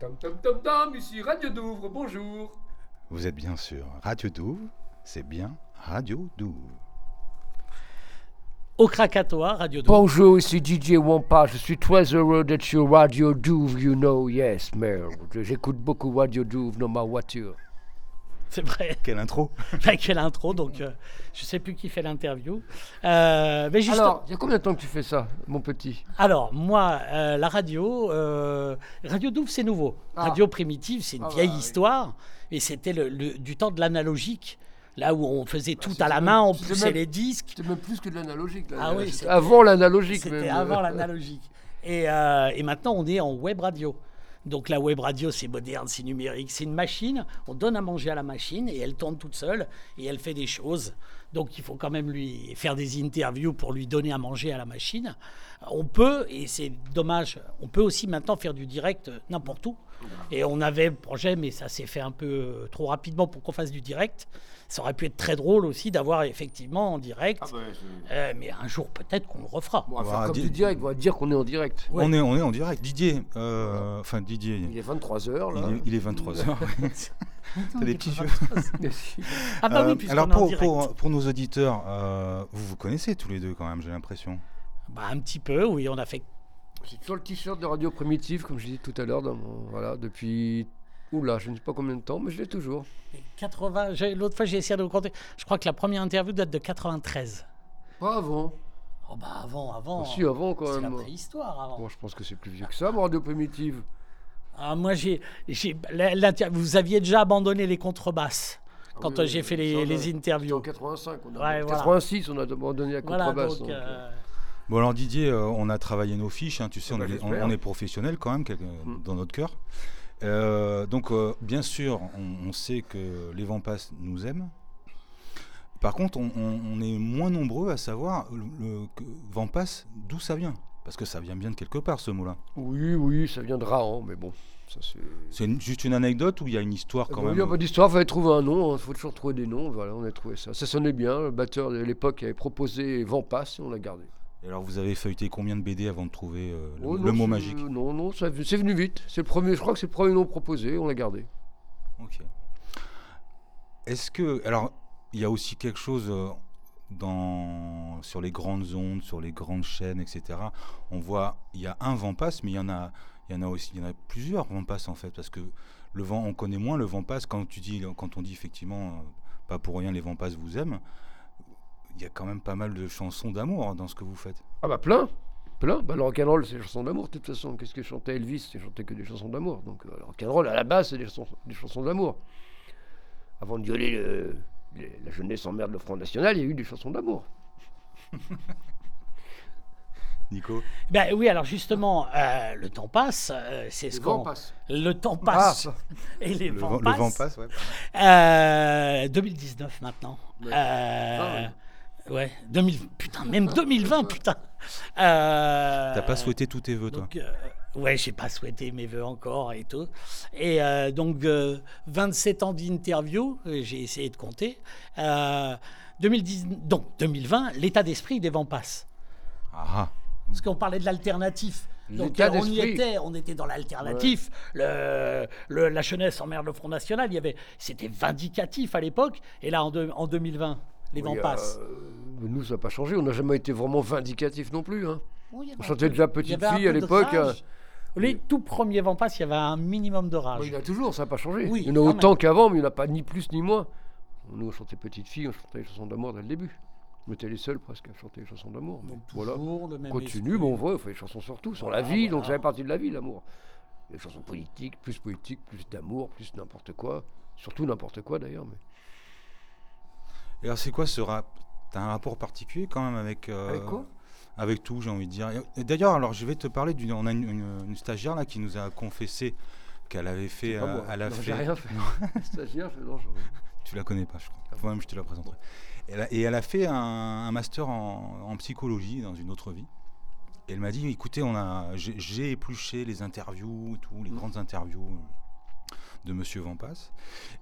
Tom tom tom tom, ici Radio Douvres, bonjour. Vous êtes bien sûr Radio Douvres, c'est bien Radio Douvres. Au Krakatoa, Radio Douvres. Bonjour, ici DJ Wampa, je suis très heureux d'être sur Radio Douvres, you know, yes, merde. J'écoute beaucoup Radio Douvres dans ma voiture. C'est vrai. Quelle intro Bah, Quelle intro, donc euh, je sais plus qui fait l'interview. Euh, mais juste- Alors, il y a combien de temps que tu fais ça, mon petit? Alors, moi, euh, la radio, euh, Radio Douvres, c'est nouveau. Ah. Radio Primitive, c'est une Ah bah, vieille oui. histoire. Et c'était le, le- du temps de l'analogique, là où on faisait tout c'était à la même- main, on poussait même- les disques. C'était même plus que de l'analogique. là. Ah oui, avant l'analogique. C'était avant l'analogique. Et, euh, et maintenant, on est en web radio. Donc la web radio, c'est moderne, c'est numérique, c'est une machine. On donne à manger à la machine et elle tourne toute seule et elle fait des choses. Donc il faut quand même lui faire des interviews pour lui donner à manger à la machine. On peut, et c'est dommage, on peut aussi maintenant faire du direct n'importe où. Et on avait le projet, mais ça s'est fait un peu euh, trop rapidement pour qu'on fasse du direct. Ça aurait pu être très drôle aussi d'avoir effectivement en direct. Ah bah, Euh, mais un jour peut-être qu'on le refera. Bon, on va faire comme dire- du direct, on va dire qu'on est en direct. Ouais. on, est, on est en direct. Didier, euh, enfin Didier, Il est 23h là. il est, il est 23h. T'as des petits yeux. Ah bah oui, Euh, puisqu'on alors est en pour, pour, pour nos auditeurs, euh, vous vous connaissez tous les deux quand même, j'ai l'impression. Bah, un petit peu, oui, on a fait. J'ai toujours le t-shirt de Radio Primitive, comme je disais tout à l'heure, voilà, depuis. Oula, je ne sais pas combien de temps, mais je l'ai toujours. 80. j'ai- L'autre fois, j'ai essayé de le compter. Je crois que la première interview date de 93. Pas avant. Oh bah avant, avant. Ah, si, avant quand C'est la même. préhistoire avant. Bon, je pense que c'est plus vieux que ça, Radio Primitive. Ah, moi, j'ai, vous aviez déjà abandonné les contrebasses quand oui, j'ai fait les, C'était en interviews. 85, on a, Ouais, voilà. 86, on a abandonné la Voilà, contrebasse. donc. donc, euh, euh, Bon alors Didier, euh, on a travaillé nos fiches, hein, tu sais, Ah on, bah, est, on- j'espère. on est professionnel quand même quelque- Mm. dans notre cœur. Euh, donc euh, bien sûr, on, on sait que les Vampas nous aiment. Par contre, on, on- on est moins nombreux à savoir le, le- Vampas, d'où ça vient. Parce que ça vient bien de quelque part ce mot-là. Oui, oui, ça vient de Rahan, mais bon, ça c'est. Juste une anecdote ou il y a une histoire quand Bon, même Il n'y a pas d'histoire, il fallait trouver un nom, il faut toujours trouver des noms, voilà, on a trouvé ça. Ça sonnait bien, le batteur de l'époque avait proposé Vampas et on l'a gardé. Et alors vous avez feuilleté combien de BD avant de trouver euh, le, Oh, le mot magique? Non, non, c'est venu vite. C'est le premier, je crois que c'est le premier nom proposé, on l'a gardé. Ok. Est-ce que. Alors, il y a aussi quelque chose euh, sur les grandes ondes, sur les grandes chaînes, etc. On voit, il y a un vent passe, mais il y en a, il y en a aussi, il y en a plusieurs vents passe en fait, parce que le vent, on connaît moins le vent passe quand tu dis, quand on dit effectivement, euh, pas pour rien, les vents passe vous aiment. Il y a quand même pas mal de chansons d'amour dans ce que vous faites. Ah bah plein, plein. Bah, le rock'n'roll, c'est des chansons d'amour, de toute façon. Qu'est-ce que chantait Elvis? Il chantait que des chansons d'amour. Donc euh, le rock'n'roll, à la base, c'est des chansons, d'amour. Avant de violer le- la jeunesse emmerde le Front National, il y a eu des chansons d'amour. Nico Ben oui, alors justement, euh, le temps passe, euh, c'est ce Le vent qu'on. passe. Le temps passe Ah, et les le, vents vent, le passent. vent passe, ouais. Euh, 2019 maintenant. Ouais. Euh, Ah, ouais, 2000, putain, même 2020, putain. Euh, T'as pas souhaité tous tes vœux, toi donc, euh, ouais, j'ai pas souhaité mes vœux encore et tout. Et euh, donc, euh, 27 ans d'interview, euh, j'ai essayé de compter. Euh, 2010, donc, 2020, l'état d'esprit des vents passe. Ah, ah. Parce qu'on parlait de l'alternatif. Donc euh, on y était, on était dans l'alternatif. Le, le- la jeunesse emmerde le Front National. Il y avait, c'était vindicatif à l'époque. Et là, en, deux- en 2020, les vents Oui, euh, passent. nous, ça n'a pas changé. On n'a jamais été vraiment vindicatif non plus. hein. Oui, On chantait déjà petite fille à l'époque. Les tout premiers vents passent, il y avait un minimum de rage. Bah, il y en a toujours, ça n'a pas changé. Oui, il y en a autant qu'avant, mais il n'y en a pas ni plus ni moins. Nous, on chantait petite fille, on chantait les chansons d'amour dès le début. On était les seuls presque à chanter les chansons d'amour. mais Donc, voilà. le même Continue, bon, on voit, on fait des chansons sur tout, sur Voilà, la vie, donc ça fait partie de la vie, l'amour. Des chansons politiques, plus politiques, plus d'amour, plus n'importe quoi. Surtout n'importe quoi d'ailleurs. Mais... Et alors, c'est quoi ce rap? T'as un rapport particulier quand même avec. euh, Avec quoi? Avec tout, j'ai envie de dire. D'ailleurs, alors je vais te parler d'une. On a une, une- une stagiaire là qui nous a confessé qu'elle avait fait. Pas euh, elle a Non, fait. Rien fait. Stagiaire, non, je- Tu la connais pas, je crois. Enfin, même je te la présenterai. Elle a- et elle a fait un, un master en, en psychologie dans une autre vie. Et elle m'a dit, écoutez, on a, j'ai, épluché les interviews tout, les Mm. grandes interviews de Monsieur Vampas.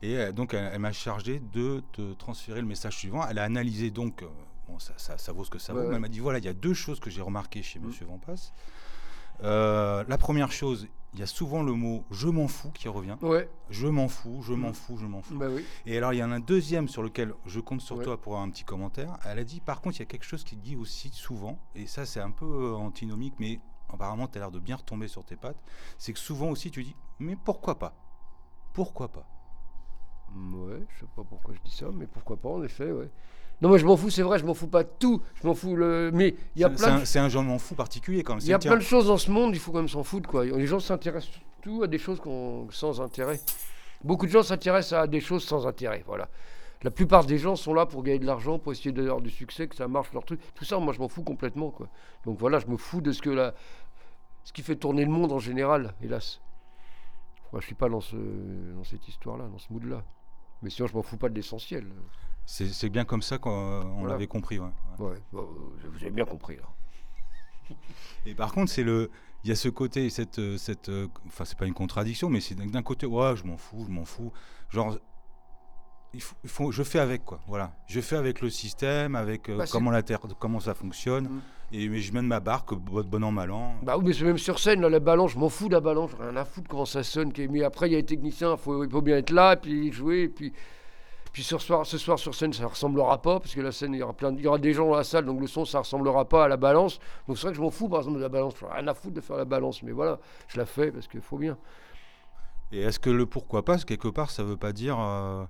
Et euh, donc, elle, elle m'a chargé de te transférer le message suivant. Elle a analysé donc, euh, bon, ça, ça- ça vaut ce que ça Ouais, vaut, mais elle m'a dit, voilà, il y a deux choses que j'ai remarquées chez Mm. Monsieur Vampas. Euh, la première chose, il y a souvent le mot je m'en fous qui revient. Ouais, Je m'en fous, je m'en fous, je m'en fous. bah oui. Et alors, il y en a un deuxième sur lequel je compte sur Ouais. toi pour avoir un petit commentaire. Elle a dit, par contre, il y a quelque chose qui dit aussi souvent, et ça, c'est un peu euh, antinomique, mais apparemment, tu as l'air de bien retomber sur tes pattes. C'est que souvent aussi, tu dis, mais pourquoi pas? Pourquoi pas? Ouais, je sais pas pourquoi je dis ça, mais pourquoi pas en effet, ouais. Non, mais je m'en fous, c'est vrai, je m'en fous pas de tout. Je m'en fous le. Mais il y a C'est- plein C'est de un, un je m'en fous particulier quand même. Il y a plein de choses dans ce monde, il faut quand même s'en foutre. Quoi. Les gens s'intéressent surtout à des choses sans intérêt. Beaucoup de gens s'intéressent à des choses sans intérêt. Voilà. La plupart des gens sont là pour gagner de l'argent, pour essayer d'avoir du succès, que ça marche leur truc. Tout ça, moi, je m'en fous complètement. Quoi. Donc voilà, je me fous de ce que la... ce qui fait tourner le monde en général, hélas. Moi, je suis pas dans, ce... dans cette histoire-là, dans ce mood-là. Mais sinon, je m'en fous pas de l'essentiel. C'est bien comme ça qu'on Voilà. l'avait compris. ouais. Ouais. Vous avez bien compris. Là. Et par contre, c'est le, il y a ce côté, cette, cette, enfin, c'est pas une contradiction, mais c'est d'un- côté, ouais, je m'en fous, je m'en fous. Genre, il faut, il faut- je fais avec quoi. Voilà, je fais avec le système, avec euh, Bah, comment la terre, comment ça fonctionne. Mm. Et mais je mène ma barque, bon, bon an mal an. Bah oui, mais c'est même sur scène, là, la balance, je m'en fous de la balance, rien à foutre comment ça sonne. Mais après, il y a les techniciens, faut, il faut bien être là, puis jouer, et puis. Puis ce soir, ce soir sur scène, ça ressemblera pas, parce que la scène, il y aura, plein il y aura des gens dans la salle, donc le son, ça ressemblera pas à la balance. Donc c'est vrai que je m'en fous, par exemple, de la balance. J'ai rien à foutre de faire la balance, mais voilà, je la fais parce qu'il faut bien. Et est-ce que le pourquoi pas, quelque part, ça veut pas dire, euh,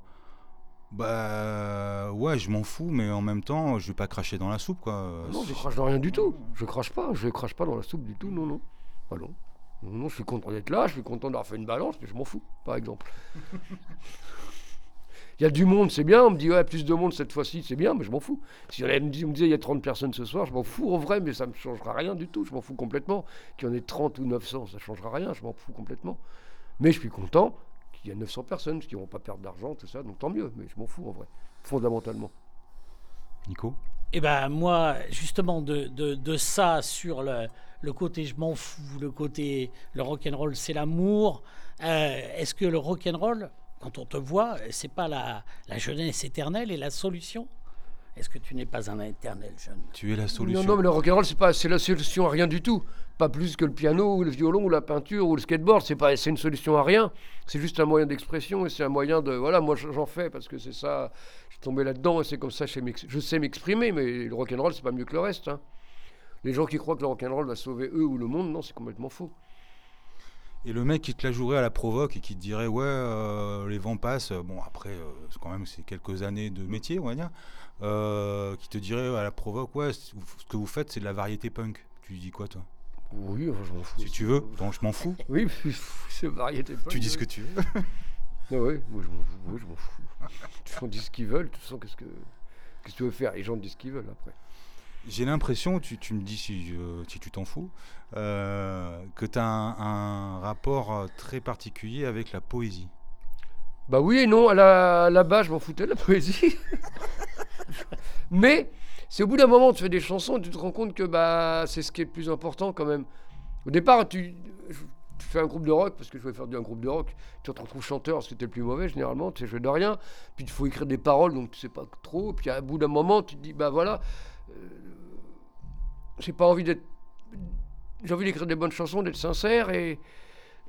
bah ouais, je m'en fous, mais en même temps, je vais pas cracher dans la soupe quoi. Non, je crache dans rien du tout. Je crache pas, je crache pas dans la soupe du tout, non, non. Ah. Non, non, je suis content d'être là, je suis content d'avoir fait une balance, mais je m'en fous, par exemple. Il y a du monde, c'est bien. On me dit, ouais, plus de monde cette fois-ci, c'est bien, mais je m'en fous. Si on, me disait, il y a 30 personnes ce soir, je m'en fous en vrai, mais ça ne me changera rien du tout. Je m'en fous complètement. Qu'il y en ait 30 ou 900, ça ne changera rien, je m'en fous complètement. Mais je suis content qu'il y a 900 personnes qui ne vont pas perdre d'argent, tout ça, donc tant mieux, mais je m'en fous en vrai, fondamentalement. Nico? Eh ben moi, justement, de, de, de ça sur le, le côté je m'en fous, le côté le rock'n'roll c'est l'amour. euh, Est-ce que le rock'n'roll, quand on te voit, c'est pas la, la jeunesse éternelle et la solution Est-ce que tu n'es pas un éternel jeune? Tu es la solution. Non, non, mais le rock'n'roll, c'est pas, c'est la solution à rien du tout. Pas plus que le piano ou le violon ou la peinture ou le skateboard. C'est pas, c'est une solution à rien. C'est juste un moyen d'expression et c'est un moyen de, voilà, moi j'en fais parce que c'est ça. Je suis tombé là-dedans et c'est comme ça. Je sais m'ex- je sais m'exprimer, mais le rock'n'roll, c'est pas mieux que le reste. hein. Les gens qui croient que le rock'n'roll va sauver eux ou le monde, non, c'est complètement faux. Et le mec qui te la jouerait à la provoque et qui te dirait ouais euh, les vents passent, bon après euh, quand même c'est quelques années de métier on va dire, euh, qui te dirait à la provoque ouais ce que vous faites c'est de la variété punk. Tu dis quoi toi? Oui, je m'en fous. Si tu veux, je m'en fous. Oui, c'est variété. Tu dis ce que tu veux. Ah oui, moi je m'en fous. je m'en disent ce qu'ils veulent. De toute façon, qu'est-ce que, qu'est-ce que tu veux faire? Les gens disent ce qu'ils veulent après. J'ai l'impression, tu, me dis si, tu t'en fous, euh, que tu as un, rapport très particulier avec la poésie. Bah oui et non, base, je m'en foutais de la poésie. Mais c'est au bout d'un moment, tu fais des chansons, tu te rends compte que bah, c'est ce qui est le plus important quand même. Au départ, tu, fais un groupe de rock, parce que je voulais faire du- un groupe de rock, tu te retrouves chanteur, c'était le plus mauvais généralement, tu sais jouer de rien. Puis il faut écrire des paroles, donc tu sais pas trop. Puis à bout d'un moment, tu te dis, bah voilà, j'ai pas envie d'être. J'ai envie d'écrire des bonnes chansons, d'être sincère, et,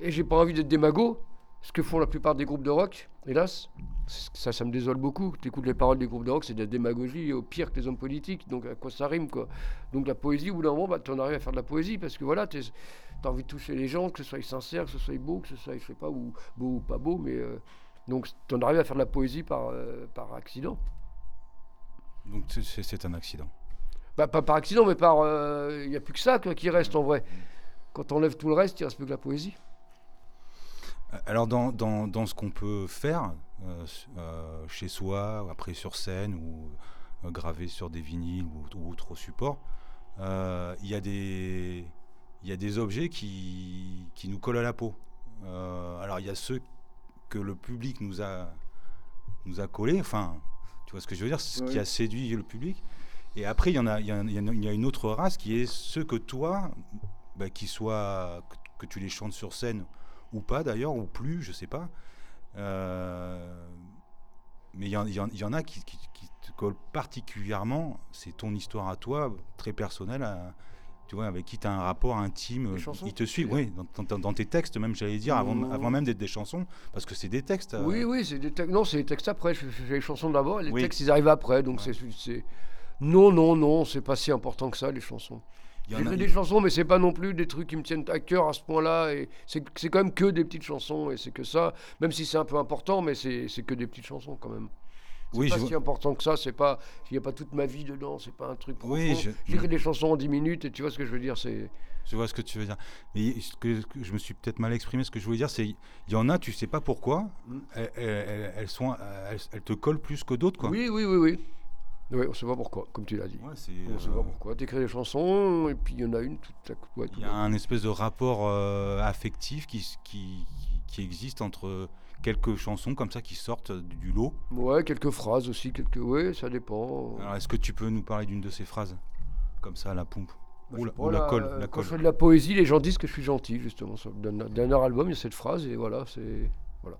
et j'ai pas envie d'être démago, ce que font la plupart des groupes de rock, hélas. Ça, ça me désole beaucoup. Tu les paroles des groupes de rock, c'est de la démagogie, au pire que les hommes politiques. Donc à quoi ça rime, quoi? Donc la poésie, au bout d'un moment, bah, tu en arrives à faire de la poésie, parce que voilà, tu as envie de toucher les gens, que ce soit sincère, que ce soit beau, que ce soit, je sais pas, ou beau ou pas beau, mais. euh, donc tu en arrives à faire de la poésie par, euh, par accident. Donc c'est un accident. Pas par accident, mais par. Il n'y a plus que ça quoi, qui reste en vrai. Quand on enlève tout le reste, il reste plus que la poésie. Alors dans, dans, dans ce qu'on peut faire euh, euh, chez soi, après sur scène ou euh, gravé sur des vinyles ou, ou autres supports, euh, il y, a des- il y a des objets qui, qui nous collent à la peau. Euh, alors il y a ceux que le public nous a, nous a collés, enfin tu vois ce que je veux dire, ce qui a séduit le public. Et après il y, en a, il y, en a- il y une autre race qui est ceux que toi, bah, qui soit, que, tu les chantes sur scène ou pas d'ailleurs, ou plus, je sais pas. Euh, mais il y, en- y y a qui, qui- qui te collent particulièrement. C'est ton histoire à toi, très personnelle. à- tu vois, avec qui tu as un rapport intime, ils te suivent, oui, dans, dans- dans tes textes même, j'allais dire, avant, avant même d'être des chansons, parce que c'est des textes. euh, Oui, oui, c'est des textes. Non, c'est les textes après. Je fais les chansons d'abord et les Oui. textes, ils arrivent après. Donc Ouais. c'est. Non, non, non, c'est pas si important que ça, les chansons. J'écris des chansons, mais c'est pas non plus des trucs qui me tiennent à cœur à ce point-là. Et c'est c'est quand même que des petites chansons. Et c'est que ça, même si c'est un peu important, mais c'est c'est que des petites chansons quand même. C'est Oui, pas je si important que ça. C'est pas. Il n'y a pas toute ma vie dedans. C'est pas un truc profond. Oui, je- J'écris des chansons en 10 minutes et tu vois ce que je veux dire. C'est. Je vois ce que tu veux dire. Mais ce que, je me suis peut-être mal exprimé. Ce que je voulais dire, c'est il y en a, tu sais pas pourquoi, Mm. elles, elles- elles- elles sont, elles, elles te collent plus que d'autres, quoi. Oui, oui, oui, oui. Oui, on sait pas pourquoi, comme tu l'as dit. Ouais, On sait euh, pas pourquoi. T'écris des chansons et puis il y en a une tout à coup. ouais, Il y a un espèce de rapport euh, affectif qui, existe entre quelques chansons comme ça qui sortent du lot. Ouais, quelques phrases aussi, quelques. Ouais, ça dépend. Alors, est-ce que tu peux nous parler d'une de ces phrases? Comme ça, à la pompe Bah, Ou la, sais pas, ou la colle, euh, la Quand colle. je fais de la poésie, les gens disent que je suis gentil, justement. Sur le dernier, dernier album, il y a cette phrase et voilà, c'est. Voilà.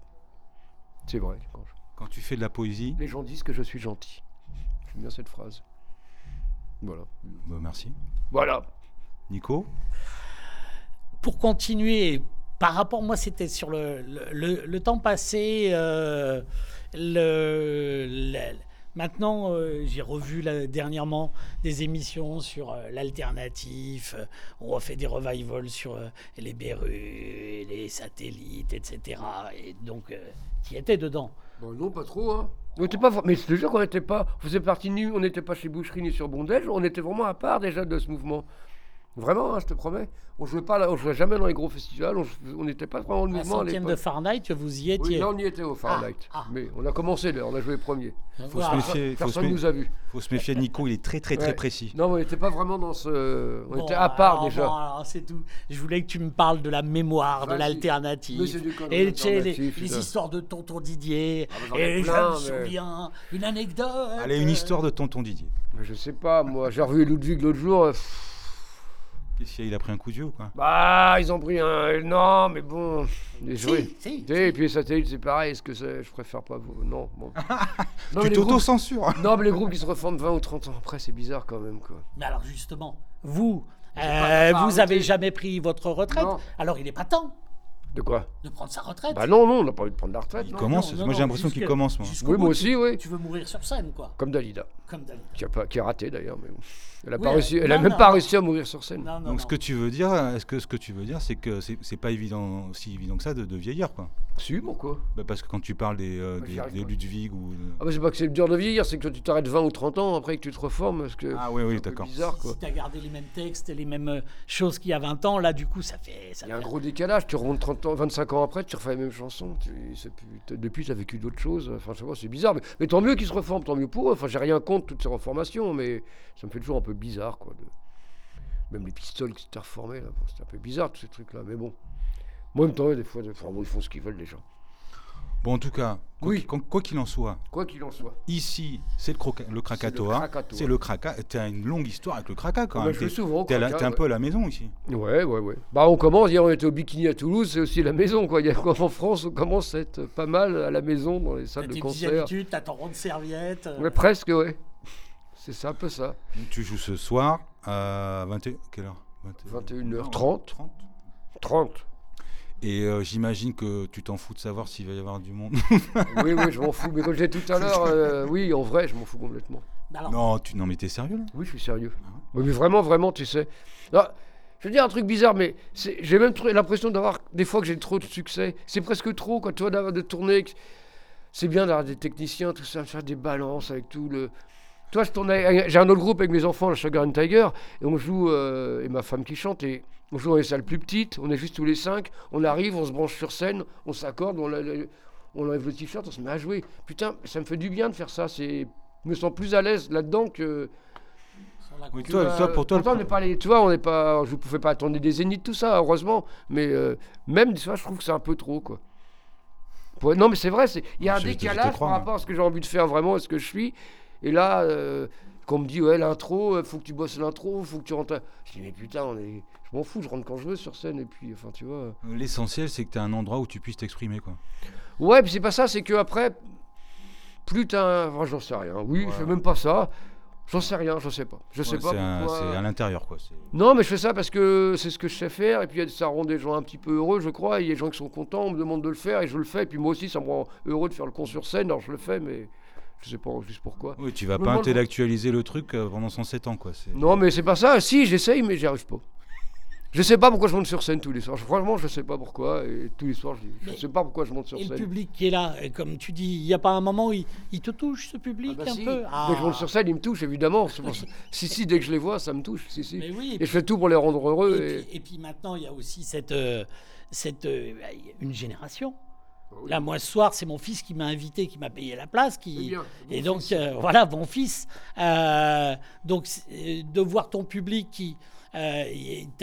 C'est vrai. quand je- Quand tu fais de la poésie, Les gens disent que je suis gentil. J'aime bien cette phrase. Voilà. bah, merci. Voilà. Nico pour continuer, par rapport, moi, c'était sur le, le, le- le temps passé. euh, le, le- maintenant, euh, j'ai revu là, dernièrement des émissions sur euh, l'alternatif. euh, on refait des revivals sur euh, les berrues, les satellites, etc. Et donc, euh, qui était dedans. Bon, non, pas trop, hein. On pas, mais je te qu'on n'était pas, on faisait partie on n'était pas chez Boucherie ni sur Bondage, on était vraiment à part déjà de ce mouvement. Vraiment, hein, je te promets. On jouait pas là, on jouait jamais dans les gros festivals, on n'était pas vraiment le Un mouvement à centième de. Fahrenheit, vous y Oui, étiez. là on y était au Fahrenheit. ah. Mais on a commencé là, on a joué premier. Faut se méfier. faut se Personne nous a faut se méfier de Nico, il est très très très précis. Non, on n'était pas vraiment dans ce. On Bon, était à part alors, déjà. bon, c'est tout. Je voulais que tu me parles de la mémoire, de l'alternative. Et tu sais, les, les putain. histoires de tonton Didier. Ah, bah, et je me mais- souviens, une anecdote. Allez, une histoire de tonton Didier. Mais je sais pas, moi. J'ai revu Ludwig l'autre jour. euh, pff, Qu'est-ce qu'il y a Il a pris un coup de vieux ou quoi Bah, ils ont pris un. Non, mais bon. Les Si, jouets. si, Et puis les satellites, c'est pareil. Est-ce que c'est- je préfère pas vous Non, bon. non, mais Tu les groupes... t'auto-censures non, mais les groupes qui se reforment 20 ou 30 ans après, c'est bizarre quand même, quoi. Mais alors justement, vous, euh, pas- pas vous avez jamais pris votre retraite. Non. Alors il n'est pas temps De quoi de prendre sa retraite. Bah non, non, on n'a pas envie de prendre la retraite. Il non. commence. non, non, moi, j'ai l'impression qu'il commence, moi. Oui, moi tu- aussi, oui. Tu veux mourir sur scène, quoi. Comme Dalida, Comme Dali. qui a, pas, qui a raté d'ailleurs, mais bon. Elle a, Oui, pas euh, réussi, elle a même non, pas non. réussi à mourir sur scène. Non, non, Donc, ce que tu veux dire, est-ce que ce que tu veux dire, c'est que c'est c'est pas évident, si évident que ça, de, de vieillir, quoi. Si, pourquoi Bah, parce que quand tu parles des, euh, des. Ludwig ou. Ah bah c'est pas que c'est dur de vieillir, c'est que toi tu t'arrêtes 20 ou 30 ans après que tu te reformes, parce que Ah oui, oui, c'est d'accord. bizarre Si, quoi. si tu as gardé les mêmes textes et les mêmes euh, choses qu'il y a 20 ans, là, du coup, ça fait. Ça Il y a un gros décalage, tu remontes 30 ans, 25 ans après, tu refais les mêmes chansons. Tu, c'est plus- t'as- depuis, tu as vécu d'autres choses. Enfin, je sais pas, c'est bizarre. Mais, mais tant mieux qu'ils se reforment, tant mieux pour eux. Enfin, j'ai rien contre toutes ces reformations, mais ça me fait toujours un peu bizarre, quoi. de- Même les pistoles qui s'étaient reformés, là, bon, c'était un peu bizarre, tous ces trucs-là. Mais bon. Moi, en même temps, des fois, des- bon, ils font ce qu'ils veulent, les gens. Bon, en tout cas, quoi Oui. qu'il- quoi quoi qu'il en soit, Quoi qu'il en soit. ici, c'est le, le Krakatoa. C'est le Kraka. Tu as une longue histoire avec le Kraka, quand Ah bah, même. je vais T'es souvent Kraka, t'es un peu à la maison, ici. Ouais, ouais, ouais. Bah, on commence. Hier, on était au Bikini à Toulouse, c'est aussi la maison, quoi. En France, on commence à être pas mal à la maison dans les T'as salles de tes petites concert. habitudes, t'as ton rond de serviette. euh, Ouais, presque, ouais. C'est ça, un peu ça. Tu joues ce soir à 21... Quelle heure? 21h30. 30. 30. Et euh, j'imagine que tu t'en fous de savoir s'il va y avoir du monde. Oui, oui, je m'en fous. Mais comme je l'ai tout à l'heure, euh, oui, en vrai, je m'en fous complètement. bah alors, non, tu... non, mais t'es sérieux, là? Oui, je suis sérieux. Ah Oui, mais vraiment, vraiment, tu sais. Ah, je veux dire un truc bizarre, mais j'ai même l'impression d'avoir des fois que j'ai trop de succès. C'est presque trop, quand tu vois, d'avoir de tourner. C'est bien d'avoir des techniciens, tout ça, faire des balances avec tout le. Toi, je tourne avec- j'ai un autre groupe avec mes enfants, le Sugar and Tiger, et on joue, euh, et ma femme qui chante, et on joue dans les salles plus petites, on est juste tous les cinq, on arrive, on se branche sur scène, on s'accorde, on, on enlève le t-shirt, on se met à jouer. Putain, ça me fait du bien de faire ça, c'est... je me sens plus à l'aise là-dedans que... Oui, toi, Euh, toi, pour toi, pourtant, le- on n'est pas les, tu vois, on n'est pas, je ne pouvais pas attendre des zéniths, tout ça, heureusement. Mais euh, même, tu vois, je trouve que c'est un peu trop, quoi. Pour- non, mais c'est vrai, il y a un décalage par moi. rapport à ce que j'ai envie de faire vraiment et ce que je suis. Et là, euh, quand on me dit, ouais, l'intro, il faut que tu bosses l'intro, faut que tu rentres. Je dis, mais putain, on est... je m'en fous, je rentre quand je veux sur scène. Et puis, enfin, tu vois. L'essentiel, c'est que tu as un endroit où tu puisses t'exprimer, quoi. Ouais, puis c'est pas ça, c'est que après, plus t'as. Enfin, j'en sais rien. Oui, Ouais. je fais même pas ça. J'en sais rien, je sais pas. Je sais Ouais, pas c'est un- pourquoi. c'est à l'intérieur, quoi. Non, mais je fais ça parce que c'est ce que je sais faire, et puis ça rend des gens un petit peu heureux, je crois. Il y a des gens qui sont contents, on me demande de le faire, et je le fais. Et puis moi aussi, ça me rend heureux de faire le con sur scène, alors je le fais, mais je sais pas juste pourquoi. Oui, tu vas pas intellectualiser le truc euh, pendant 107 ans, quoi. Non, mais c'est pas ça. Si, j'essaye, mais j'y arrive pas. Je sais pas pourquoi je monte sur scène tous les soirs. Franchement, je sais pas pourquoi. Et tous les soirs, je Mais- sais pas pourquoi je monte sur Et le scène. public qui est là, et comme tu dis, il n'y a pas un moment où il, il te touche, ce public, Ah bah un si. peu? Dès Ah. que je monte sur scène, ils me touchent, évidemment. Si, si, dès que je les vois, ça me touche. Si, si. Mais oui, Et je fais tout pour les rendre heureux. Et Et... puis, et puis maintenant, il y a aussi cette, euh, cette euh, une génération. Oui. Là, moi, ce soir, c'est mon fils qui m'a invité, qui m'a payé la place. Qui... bien, Et donc, euh, voilà, bon fils. Euh, donc, euh, de voir ton public qui. Tu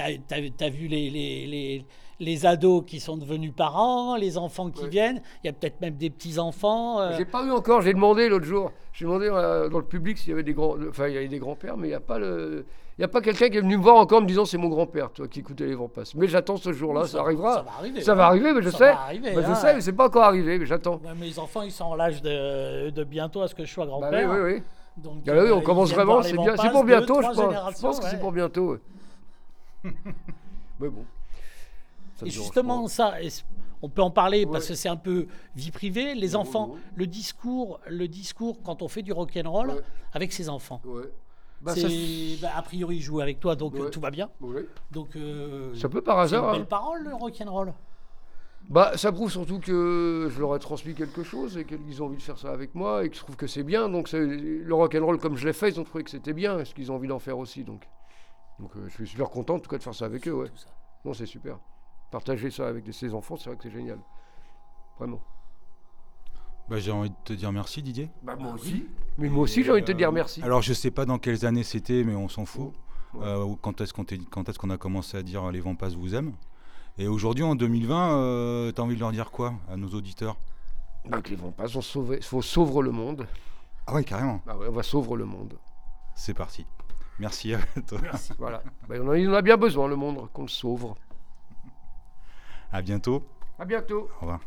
as, vu les, les, les, les ados qui sont devenus parents, les enfants qui Ouais. viennent. Il y a peut-être même des petits-enfants. J'ai pas eu encore, j'ai demandé l'autre jour, j'ai demandé dans le public s'il y avait des grands, enfin il y avait des grands-pères, mais il n'y a pas le, il y a pas quelqu'un qui est venu me voir encore en me disant c'est mon grand-père, toi qui écoutait les vents passes. Mais j'attends ce jour-là, ça, arrivera. Ça va arriver. Ça va hein. arriver, mais je Ça sais. va arriver, Bah, je hein. sais, mais c'est pas encore arrivé, mais j'attends. Ouais, mes enfants, ils sont en l'âge de, de bientôt à ce que je sois Bah, grand-père. oui, oui, oui. Donc, Ah, oui, euh, on ils commence vraiment, c'est bien, c'est pour deux, bientôt, je pense. Je pense que c'est pour bientôt. ouais. mais bon. Ça Et justement, ça, on peut en parler parce que c'est un peu vie privée. Les enfants, le discours, le discours quand on fait du rock'n'roll Ouais. avec ses enfants. Bah, c'est, bah, a priori, ils jouent avec toi, donc euh, Ouais. tout va bien. ouais. Donc, euh, Ça peut par c'est une hasard. belle hein. parole, le rock'n'roll. Bah, ça prouve surtout que je leur ai transmis quelque chose et qu'ils ont envie de faire ça avec moi et que je trouve que c'est bien. Donc, c'est- le rock'n'roll, comme je l'ai fait, ils ont trouvé que c'était bien et ce qu'ils ont envie d'en faire aussi. Donc, donc euh, je suis super content en tout cas de faire ça avec eux. Ouais. Tout ça. Non, c'est super. Partager ça avec ses enfants, c'est vrai que c'est génial. Vraiment. Bah, j'ai envie de te dire merci, Didier. Bah, moi aussi. Mais moi aussi, j'ai envie de te dire merci. Alors, je sais pas dans quelles années c'était, mais on s'en fout. Euh, quand est-ce qu'on a commencé à dire les vents passent vous aiment Et aujourd'hui, en 2020, euh, t'as envie de leur dire quoi à nos auditeurs? Donc, les vont pas, on sauver, faut sauver le monde. Ah ouais, carrément. Bah ouais, on va sauver le monde. C'est parti. Merci à toi. Voilà. Bah, on en a- il en a bien besoin, le monde, qu'on le sauve. À bientôt. À bientôt. Au revoir.